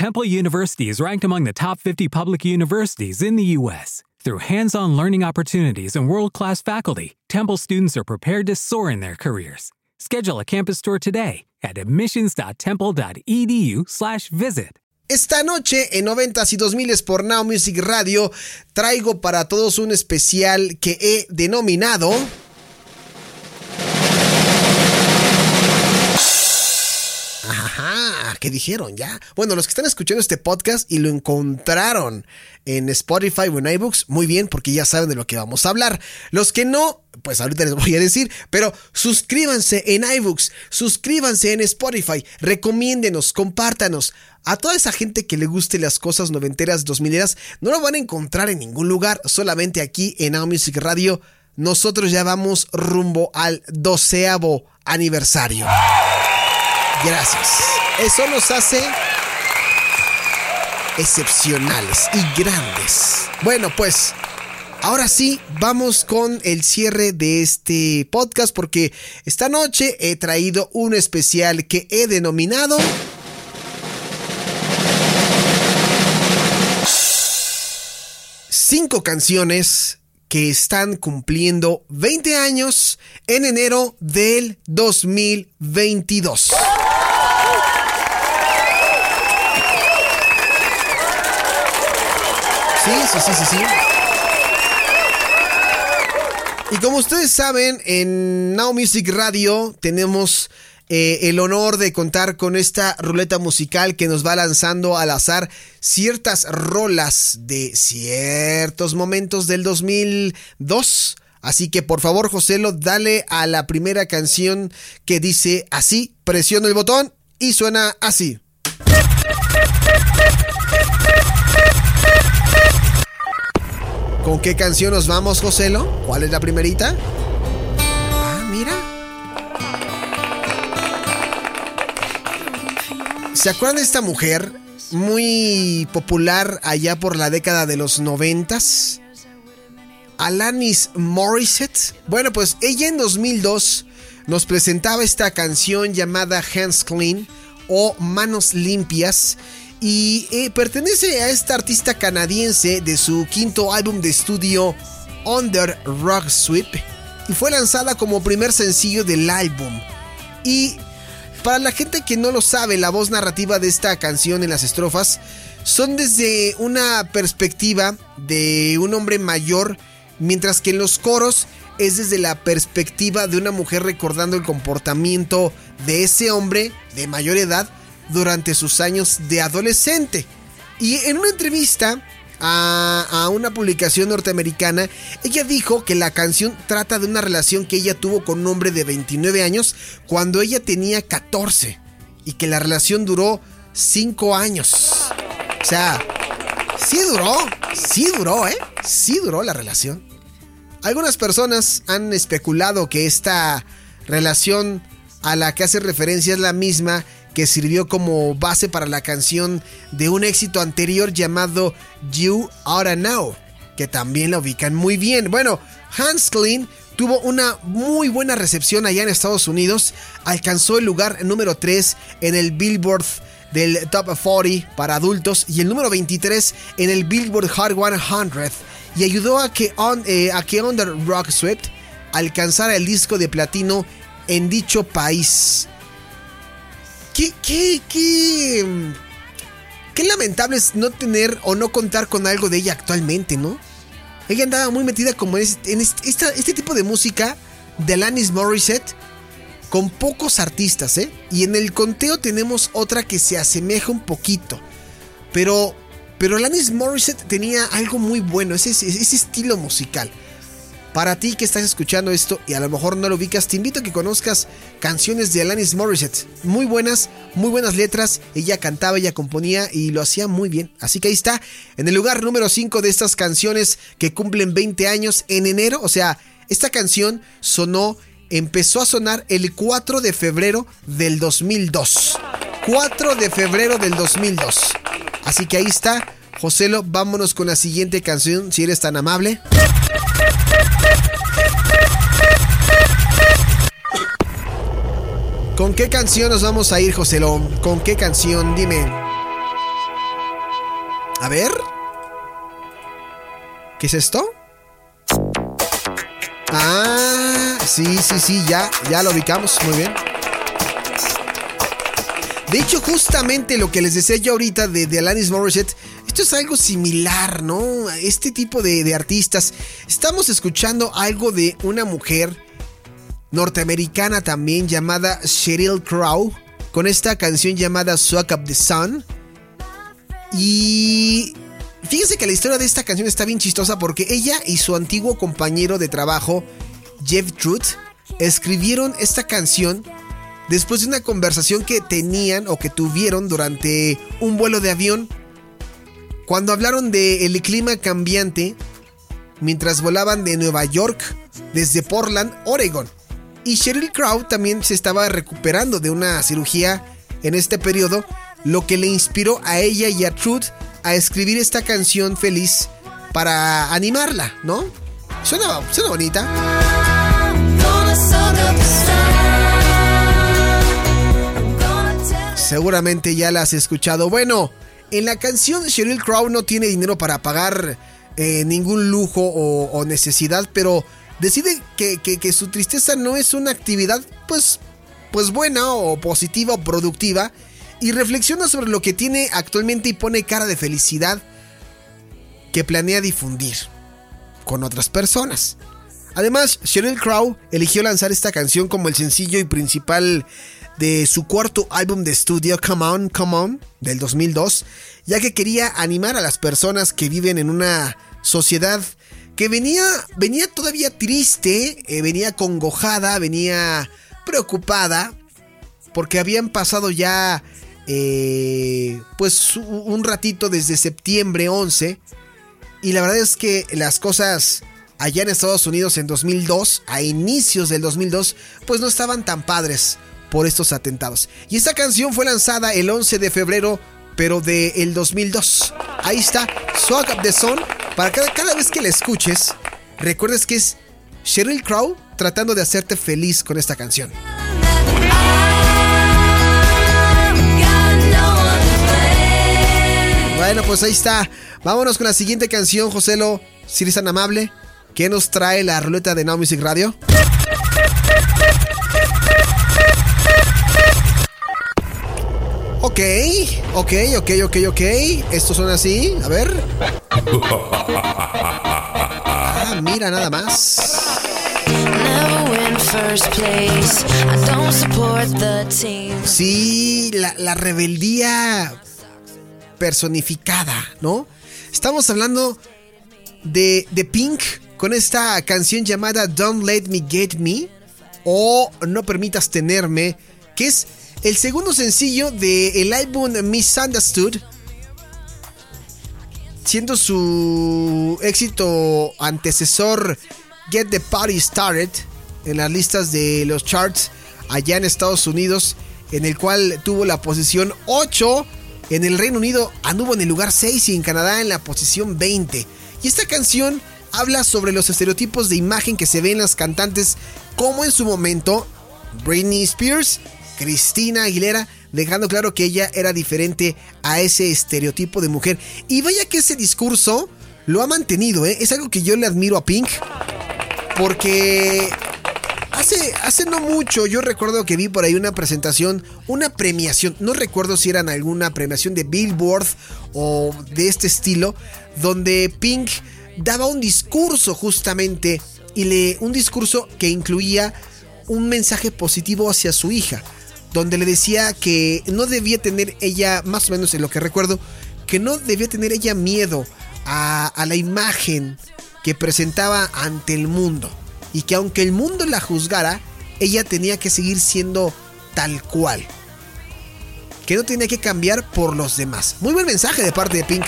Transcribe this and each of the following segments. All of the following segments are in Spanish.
Temple University is ranked among the top 50 public universities in the U.S. Through hands on learning opportunities and world class faculty, Temple students are prepared to soar in their careers. Schedule a campus tour today at admissions.temple.edu/slash visit. Esta noche en 90s y 2000 por Now Music Radio traigo para todos un especial que he denominado Ajá, ¿qué dijeron ya? Bueno, los que están escuchando este podcast y lo encontraron en Spotify o en iBooks, muy bien, porque ya saben de lo que vamos a hablar. Los que no, pues ahorita les voy a decir, pero suscríbanse en iBooks, suscríbanse en Spotify, recomiéndenos, compártanos. A toda esa gente que le guste las cosas noventeras, dos mileras, no lo van a encontrar en ningún lugar, solamente aquí en Now Music Radio. Nosotros ya vamos rumbo al doceavo aniversario. Gracias. Eso nos hace excepcionales y grandes. Bueno, pues ahora sí, vamos con el cierre de este podcast porque esta noche he traído un especial que he denominado... Cinco canciones que están cumpliendo 20 años en enero del 2022. Sí, sí, sí, sí, sí. Y como ustedes saben, en Now Music Radio tenemos eh, el honor de contar con esta ruleta musical que nos va lanzando al azar ciertas rolas de ciertos momentos del 2002. Así que por favor, Joselo, dale a la primera canción que dice así, presiona el botón y suena así. ¿Con qué canción nos vamos, Joselo? ¿Cuál es la primerita? Ah, mira. ¿Se acuerdan de esta mujer? Muy popular allá por la década de los noventas. Alanis Morissette. Bueno, pues ella en 2002 nos presentaba esta canción llamada Hands Clean o Manos Limpias. Y eh, pertenece a esta artista canadiense de su quinto álbum de estudio Under Rock Sweep. Y fue lanzada como primer sencillo del álbum. Y para la gente que no lo sabe, la voz narrativa de esta canción en las estrofas son desde una perspectiva de un hombre mayor, mientras que en los coros es desde la perspectiva de una mujer recordando el comportamiento de ese hombre de mayor edad durante sus años de adolescente. Y en una entrevista a, una publicación norteamericana, ella dijo que la canción trata de una relación que ella tuvo con un hombre de 29 años cuando ella tenía 14 y que la relación duró 5 años. O sea, sí duró, sí duró, ¿eh? Sí duró la relación. Algunas personas han especulado que esta relación a la que hace referencia es la misma que sirvió como base para la canción de un éxito anterior llamado You Oughta Know, que también la ubican muy bien. Bueno, Hans Klein tuvo una muy buena recepción allá en Estados Unidos, alcanzó el lugar número 3 en el Billboard del Top 40 para adultos y el número 23 en el Billboard Hot 100 y ayudó a que, on, eh, a que Under Rock Swept alcanzara el disco de platino en dicho país. ¿Qué, qué, qué, qué lamentable es no tener o no contar con algo de ella actualmente, ¿no? Ella andaba muy metida como en, este, tipo de música de Alanis Morissette con pocos artistas, ¿eh? Y en el conteo tenemos otra que se asemeja un poquito. Pero, pero Alanis Morissette tenía algo muy bueno, ese, ese estilo musical. Para ti que estás escuchando esto y a lo mejor no lo ubicas, te invito a que conozcas canciones de Alanis Morissette. Muy buenas, muy buenas letras. Ella cantaba, ella componía y lo hacía muy bien. Así que ahí está, en el lugar número 5 de estas canciones que cumplen 20 años en enero. O sea, esta canción sonó, empezó a sonar el 4 de febrero del 2002. 4 de febrero del 2002. Así que ahí está. Joselo, vámonos con la siguiente canción, si eres tan amable. ¿Con qué canción nos vamos a ir, Joselón? ¿Con qué canción? Dime. A ver. ¿Qué es esto? Ah, sí, sí, sí, ya, ya lo ubicamos, muy bien. De hecho, justamente lo que les decía yo ahorita de, de Alanis Morissette, esto es algo similar, ¿no? Este tipo de, de artistas. Estamos escuchando algo de una mujer norteamericana también llamada Sheryl Crow, con esta canción llamada Suck Up the Sun. Y fíjense que la historia de esta canción está bien chistosa porque ella y su antiguo compañero de trabajo, Jeff Truth, escribieron esta canción después de una conversación que tenían o que tuvieron durante un vuelo de avión. Cuando hablaron del el clima cambiante mientras volaban de Nueva York desde Portland, Oregon. Y Sheryl Crow también se estaba recuperando de una cirugía en este periodo, lo que le inspiró a ella y a Truth a escribir esta canción feliz para animarla, ¿no? Suena, suena bonita. Seguramente ya la has escuchado. Bueno, en la canción Sheryl Crow no tiene dinero para pagar eh, ningún lujo o, o, necesidad, pero decide que, que, su tristeza no es una actividad pues, pues buena o positiva o productiva y reflexiona sobre lo que tiene actualmente y pone cara de felicidad que planea difundir con otras personas. Además, Sheryl Crow eligió lanzar esta canción como el sencillo y principal de su cuarto álbum de estudio Come On, Come On del 2002, ya que quería animar a las personas que viven en una sociedad que venía, venía todavía triste, eh, venía congojada, venía preocupada, porque habían pasado ya eh, pues un ratito desde septiembre 11, y la verdad es que las cosas allá en Estados Unidos en 2002, a inicios del 2002, pues no estaban tan padres por estos atentados. Y esta canción fue lanzada el 11 de febrero, pero del el 2002. Ahí está, Swag Up the Sun. Para cada, vez que la escuches, recuerdes que es Sheryl Crow tratando de hacerte feliz con esta canción. Bueno, pues ahí está. Vámonos con la siguiente canción, Joselo. Si eres tan amable, ¿qué nos trae la ruleta de Now Music Radio? Ok, ok, ok, ok, ok. Estos son así. A ver. Ah, mira nada más. Sí, la, la rebeldía personificada, ¿no? Estamos hablando de, de Pink con esta canción llamada Don't Let Me Get Me o No Permitas Tenerme, que es el segundo sencillo del álbum Misunderstood, siendo su éxito antecesor Get the Party Started en las listas de los charts allá en Estados Unidos, en el cual tuvo la posición 8. En el Reino Unido anduvo en el lugar 6 y en Canadá en la posición 20. Y esta canción habla sobre los estereotipos de imagen que se ven en las cantantes, como en su momento Britney Spears, Cristina Aguilera, dejando claro que ella era diferente a ese estereotipo de mujer. Y vaya que ese discurso lo ha mantenido, ¿eh? es algo que yo le admiro a Pink, porque Hace, hace, no mucho yo recuerdo que vi por ahí una presentación, una premiación, no recuerdo si eran alguna premiación de Billboard o de este estilo, donde Pink daba un discurso justamente y le un discurso que incluía un mensaje positivo hacia su hija, donde le decía que no debía tener ella, más o menos en lo que recuerdo, que no debía tener ella miedo a, la imagen que presentaba ante el mundo y que aunque el mundo la juzgara, ella tenía que seguir siendo tal cual. Que no tenía que cambiar por los demás. Muy buen mensaje de parte de Pink.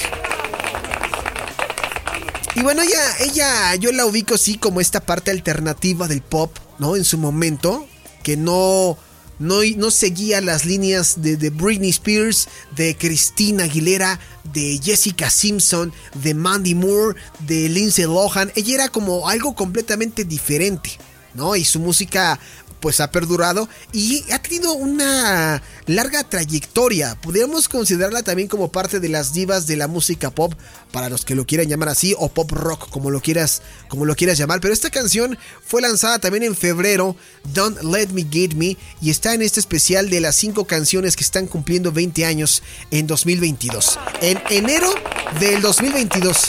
Y bueno, ella, ella, yo la ubico así como esta parte alternativa del pop, ¿no? En su momento, que no, no, seguía las líneas de, de, Britney Spears, de Christina Aguilera, de Jessica Simpson, de Mandy Moore, de Lindsay Lohan. Ella era como algo completamente diferente, ¿no? Y su música pues ha perdurado y ha tenido una larga trayectoria. Podríamos considerarla también como parte de las divas de la música pop, para los que lo quieran llamar así, o pop rock, como lo quieras, como lo quieras llamar. Pero esta canción fue lanzada también en febrero, Don't Let Me Get Me, y está en este especial de las cinco canciones que están cumpliendo 20 años en 2022. En enero del 2022.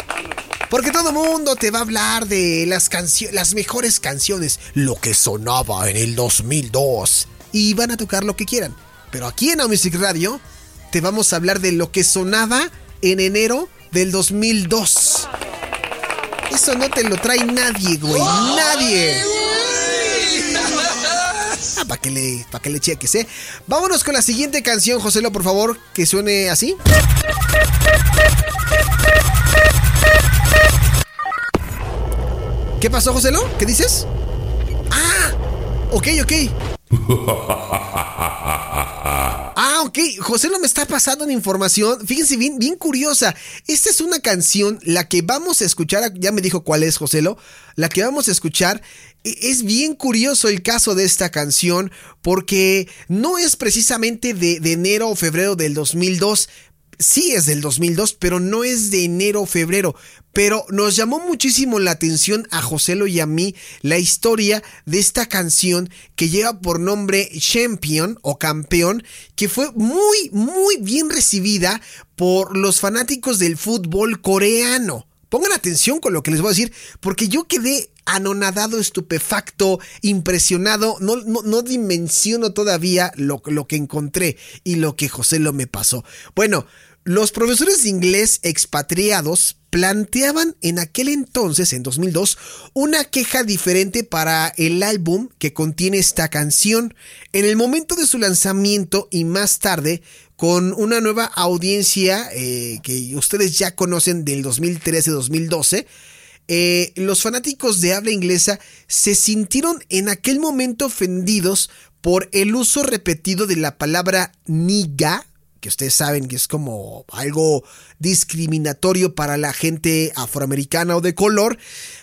Porque todo el mundo te va a hablar de las, las mejores canciones, lo que sonaba en el 2002. Y van a tocar lo que quieran. Pero aquí en Music Radio te vamos a hablar de lo que sonaba en enero del 2002. Eso no te lo trae nadie, güey. Nadie. Ah, para que, le, que le cheques, ¿eh? Vámonos con la siguiente canción, Joselo, por favor, que suene así. ¿Qué pasó, Joselo? ¿Qué dices? Ah, ok, ok. ah, ok. José me está pasando una información. Fíjense bien, bien curiosa. Esta es una canción, la que vamos a escuchar. Ya me dijo cuál es, Joselo. La que vamos a escuchar. E, es bien curioso el caso de esta canción porque no es precisamente de, de enero o febrero del 2002, sí es del 2002, pero no es de enero o febrero. Pero nos llamó muchísimo la atención a Joselo y a mí la historia de esta canción que lleva por nombre Champion o Campeón, que fue muy, muy bien recibida por los fanáticos del fútbol coreano. Pongan atención con lo que les voy a decir, porque yo quedé anonadado, estupefacto, impresionado. No, no, dimensiono todavía lo, lo, que encontré y lo que José lo me pasó. Bueno, los profesores de inglés expatriados planteaban en aquel entonces, en 2002, una queja diferente para el álbum que contiene esta canción. En el momento de su lanzamiento y más tarde, con una nueva audiencia eh, que ustedes ya conocen del 2013-2012, eh, los fanáticos de habla inglesa se sintieron en aquel momento ofendidos por el uso repetido de la palabra niga que ustedes saben que es como algo discriminatorio para la gente afroamericana o de color,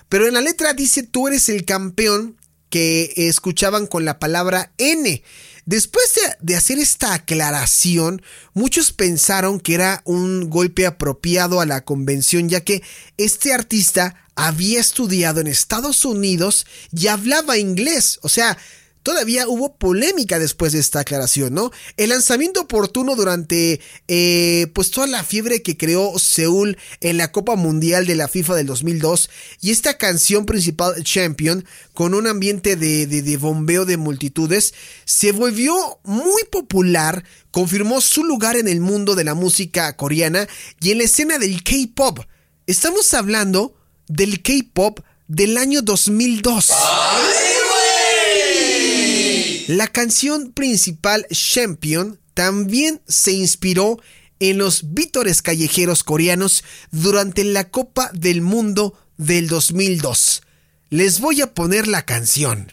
pero en la letra dice tú eres el campeón que escuchaban con la palabra N. Después de, hacer esta aclaración, muchos pensaron que era un golpe apropiado a la convención, ya que este artista había estudiado en Estados Unidos y hablaba inglés. O sea, Todavía hubo polémica después de esta aclaración, ¿no? El lanzamiento oportuno durante eh, pues toda la fiebre que creó Seúl en la Copa Mundial de la FIFA del 2002 y esta canción principal Champion con un ambiente de, de bombeo de multitudes se volvió muy popular, confirmó su lugar en el mundo de la música coreana y en la escena del K-Pop. Estamos hablando del K-Pop del año 2002. La canción principal Champion también se inspiró en los vítores callejeros coreanos durante la Copa del Mundo del 2002. Les voy a poner la canción.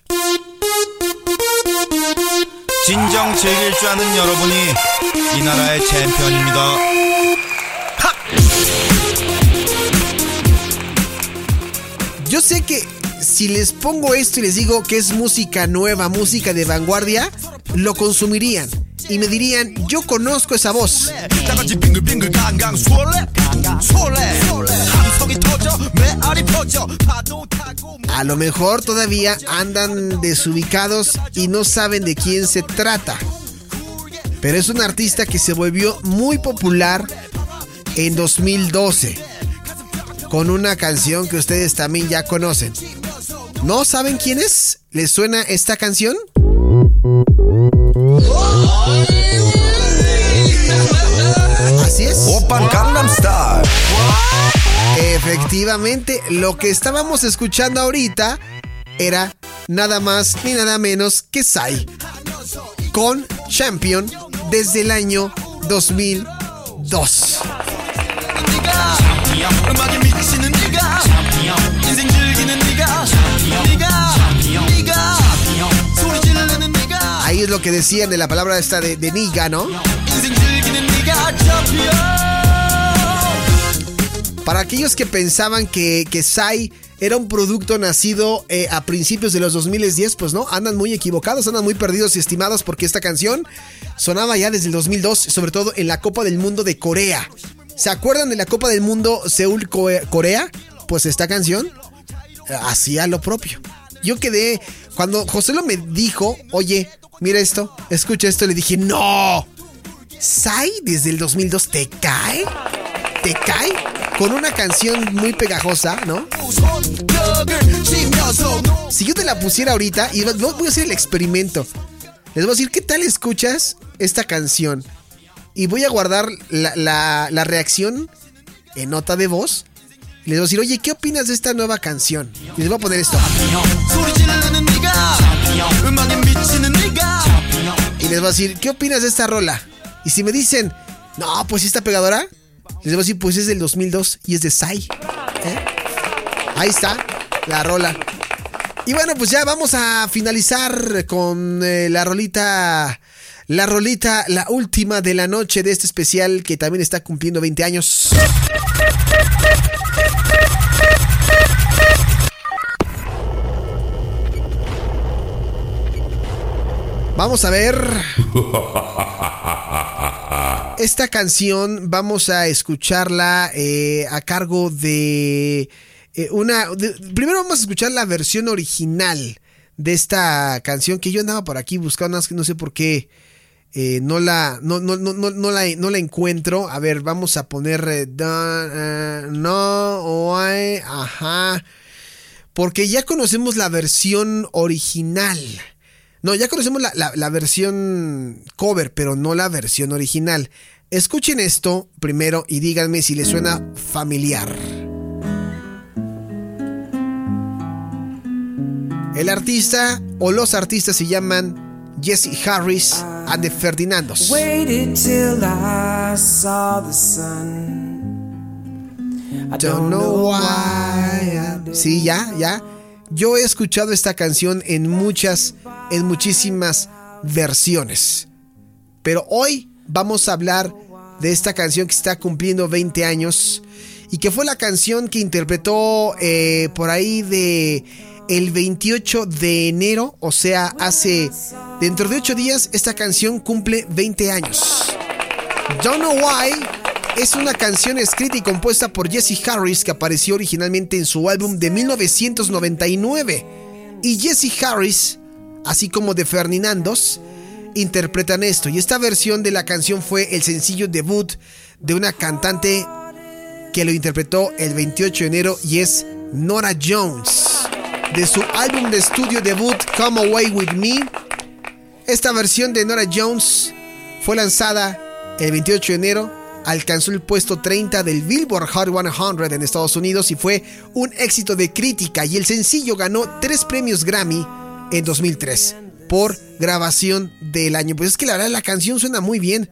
Yo sé que si les pongo esto y les digo que es música nueva, música de vanguardia, lo consumirían y me dirían, yo conozco esa voz. A lo mejor todavía andan desubicados y no saben de quién se trata. Pero es un artista que se volvió muy popular en 2012 con una canción que ustedes también ya conocen. ¿No saben quién es? ¿Les suena esta canción? Así es. Efectivamente, lo que estábamos escuchando ahorita era nada más ni nada menos que Sai con Champion desde el año 2002. Que decían de la palabra esta de, niga, ¿no? Para aquellos que pensaban que, que Sai era un producto nacido eh, a principios de los 2010, pues no, andan muy equivocados, andan muy perdidos y estimados porque esta canción sonaba ya desde el 2002, sobre todo en la Copa del Mundo de Corea. ¿Se acuerdan de la Copa del Mundo Seúl-Corea? Pues esta canción eh, hacía lo propio. Yo quedé, cuando José lo me dijo, oye, mira esto, escucha esto, le dije, no, Sai desde el 2002 te cae, te cae con una canción muy pegajosa, ¿no? Si yo te la pusiera ahorita, y voy a hacer el experimento, les voy a decir, ¿qué tal escuchas esta canción? Y voy a guardar la, reacción en nota de voz. Les voy a decir, oye, ¿qué opinas de esta nueva canción? Y les voy a poner esto. Y les voy a decir, ¿qué opinas de esta rola? Y si me dicen, no, pues esta pegadora, les voy a decir, pues es del 2002 y es de Sai. ¿eh? Ahí está, la rola. Y bueno, pues ya vamos a finalizar con eh, la rolita la rolita, la última de la noche de este especial que también está cumpliendo 20 años. Vamos a ver. Esta canción vamos a escucharla eh, a cargo de eh, una... primero vamos a escuchar la versión original de esta canción que yo andaba por aquí buscando, no sé por qué eh, no, la, no, no, no, no, la, no la encuentro. A ver, vamos a poner... No, ajá. Porque ya conocemos la versión original. No, ya conocemos la, la, versión cover, pero no la versión original. Escuchen esto primero y díganme si les suena familiar. El artista o los artistas se llaman Jesse Harris and the Ferdinandos. Waited till I saw the sun. I don't know why. Sí, ya, ya. Yo he escuchado esta canción en muchas, en muchísimas versiones. Pero hoy vamos a hablar de esta canción que está cumpliendo 20 años y que fue la canción que interpretó eh, por ahí de el 28 de enero, o sea, hace dentro de 8 días, esta canción cumple 20 años. Don't Know Why es una canción escrita y compuesta por Jesse Harris que apareció originalmente en su álbum de 1999. Y Jesse Harris, así como de Ferdinandos, interpretan esto. Y esta versión de la canción fue el sencillo debut de una cantante que lo interpretó el 28 de enero y es Nora Jones de su álbum de estudio debut Come Away With Me. Esta versión de Nora Jones fue lanzada el 28 de enero, alcanzó el puesto 30 del Billboard Hot 100 en Estados Unidos y fue un éxito de crítica y el sencillo ganó tres premios Grammy en 2003 por grabación del año. Pues es que la verdad la canción suena muy bien.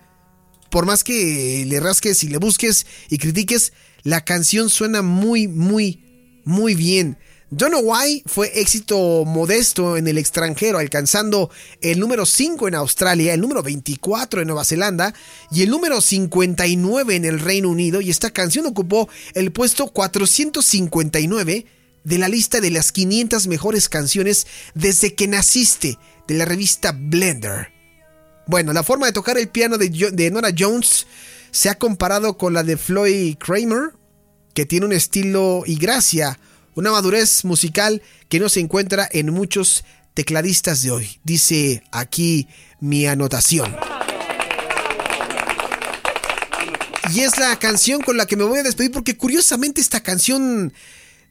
Por más que le rasques y le busques y critiques, la canción suena muy, muy, muy bien. Don't Know Why fue éxito modesto en el extranjero, alcanzando el número 5 en Australia, el número 24 en Nueva Zelanda y el número 59 en el Reino Unido. Y esta canción ocupó el puesto 459 de la lista de las 500 mejores canciones desde que naciste de la revista Blender. Bueno, la forma de tocar el piano de, de Nora Jones se ha comparado con la de Floyd Kramer, que tiene un estilo y gracia una madurez musical que no se encuentra en muchos tecladistas de hoy. Dice aquí mi anotación. Y es la canción con la que me voy a despedir porque curiosamente esta canción,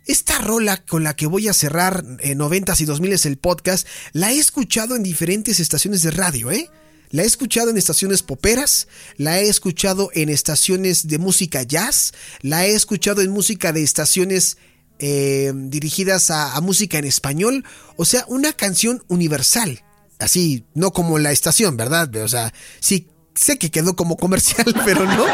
esta rola con la que voy a cerrar en 90s y 2000s el podcast, la he escuchado en diferentes estaciones de radio, ¿eh? La he escuchado en estaciones poperas, la he escuchado en estaciones de música jazz, la he escuchado en música de estaciones eh, dirigidas a, música en español, o sea, una canción universal. Así, no como la estación, ¿verdad? O sea, sí, sé que quedó como comercial, pero no.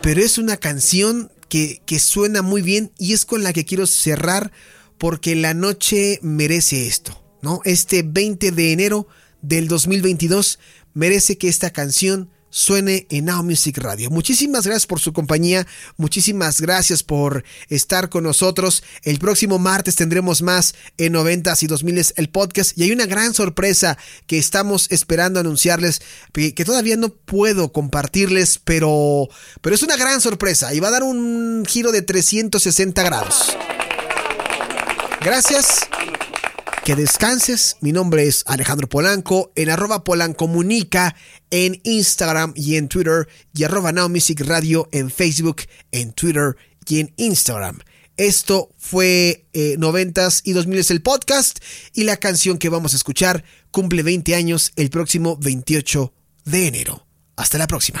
Pero es una canción que, suena muy bien y es con la que quiero cerrar porque la noche merece esto, ¿no? Este 20 de enero del 2022 merece que esta canción suene en Now Music Radio. Muchísimas gracias por su compañía, muchísimas gracias por estar con nosotros. El próximo martes tendremos más en 90s y 2000s el podcast y hay una gran sorpresa que estamos esperando anunciarles que, todavía no puedo compartirles, pero, pero es una gran sorpresa y va a dar un giro de 360 grados. Gracias. Que descanses. Mi nombre es Alejandro Polanco en arroba polancomunica en Instagram y en Twitter y arroba Now Music Radio en Facebook, en Twitter y en Instagram. Esto fue eh, 90s y 2000 es el podcast y la canción que vamos a escuchar cumple 20 años el próximo 28 de enero. Hasta la próxima.